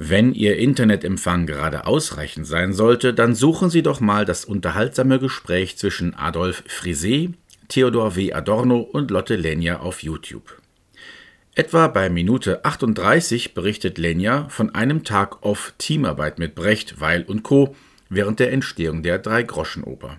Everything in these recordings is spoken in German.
Wenn Ihr Internetempfang gerade ausreichend sein sollte, dann suchen Sie doch mal das unterhaltsame Gespräch zwischen Adolf Frisee, Theodor W. Adorno und Lotte Lenja auf YouTube. Etwa bei Minute 38 berichtet Lenja von einem Tag off Teamarbeit mit Brecht, Weil und Co. während der Entstehung der Dreigroschenoper.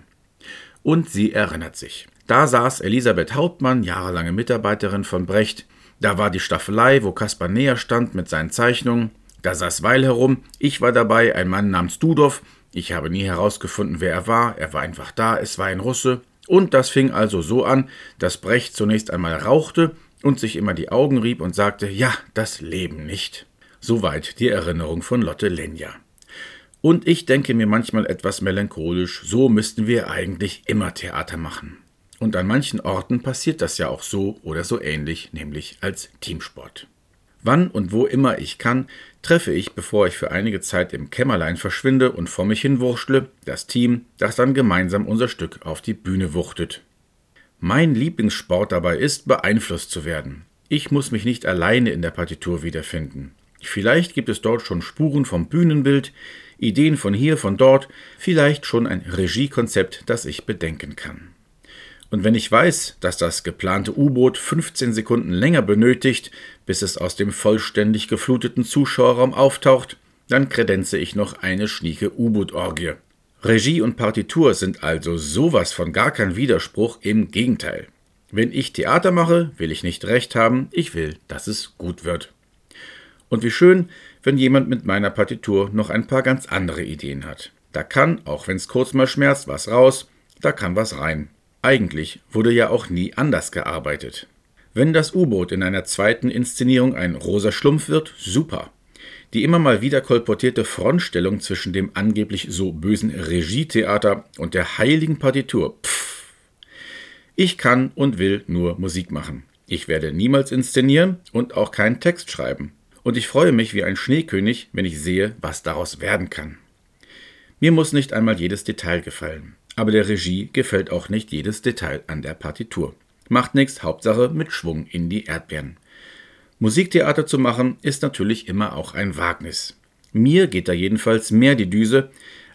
Und sie erinnert sich. Da saß Elisabeth Hauptmann, jahrelange Mitarbeiterin von Brecht. Da war die Staffelei, wo Kaspar näher stand mit seinen Zeichnungen. Da saß Weil herum. Ich war dabei, ein Mann namens Dudov. Ich habe nie herausgefunden, wer er war. Er war einfach da. Es war ein Russe. Und das fing also so an, dass Brecht zunächst einmal rauchte und sich immer die Augen rieb und sagte, ja, das Leben nicht. Soweit die Erinnerung von Lotte Lenja. Und ich denke mir manchmal etwas melancholisch, so müssten wir eigentlich immer Theater machen. Und an manchen Orten passiert das ja auch so oder so ähnlich, nämlich als Teamsport. Wann und wo immer ich kann, treffe ich, bevor ich für einige Zeit im Kämmerlein verschwinde und vor mich hinwurschtle, das Team, das dann gemeinsam unser Stück auf die Bühne wuchtet. Mein Lieblingssport dabei ist, beeinflusst zu werden. Ich muss mich nicht alleine in der Partitur wiederfinden. Vielleicht gibt es dort schon Spuren vom Bühnenbild, Ideen von hier, von dort, vielleicht schon ein Regiekonzept, das ich bedenken kann. Und wenn ich weiß, dass das geplante U-Boot 15 Sekunden länger benötigt, bis es aus dem vollständig gefluteten Zuschauerraum auftaucht, dann kredenze ich noch eine schnieke U-Boot-Orgie. Regie und Partitur sind also sowas von gar kein Widerspruch, im Gegenteil. Wenn ich Theater mache, will ich nicht recht haben, ich will, dass es gut wird. Und wie schön, wenn jemand mit meiner Partitur noch ein paar ganz andere Ideen hat. Da kann, auch wenn's kurz mal schmerzt, was raus, da kann was rein. Eigentlich wurde ja auch nie anders gearbeitet. Wenn das U-Boot in einer zweiten Inszenierung ein rosa Schlumpf wird, super. Die immer mal wieder kolportierte Frontstellung zwischen dem angeblich so bösen Regietheater und der heiligen Partitur, pfff. Ich kann und will nur Musik machen. Ich werde niemals inszenieren und auch keinen Text schreiben. Und ich freue mich wie ein Schneekönig, wenn ich sehe, was daraus werden kann. Mir muss nicht einmal jedes Detail gefallen. Aber der Regie gefällt auch nicht jedes Detail an der Partitur. Macht nichts, Hauptsache mit Schwung in die Erdbeeren. Musiktheater zu machen ist natürlich immer auch ein Wagnis. Mir geht da jedenfalls mehr die Düse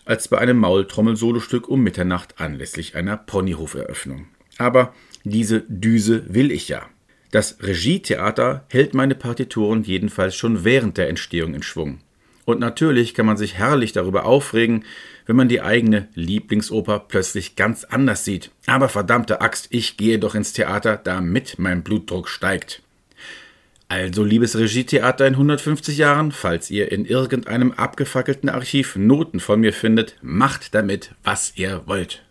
als bei einem Maultrommel-Solostück um Mitternacht anlässlich einer Ponyhoferöffnung. Aber diese Düse will ich ja. Das Regietheater hält meine Partituren jedenfalls schon während der Entstehung in Schwung. Und natürlich kann man sich herrlich darüber aufregen, wenn man die eigene Lieblingsoper plötzlich ganz anders sieht. Aber verdammte Axt, ich gehe doch ins Theater, damit mein Blutdruck steigt. Also, liebes Regietheater in 150 Jahren, falls ihr in irgendeinem abgefackelten Archiv Noten von mir findet, macht damit, was ihr wollt.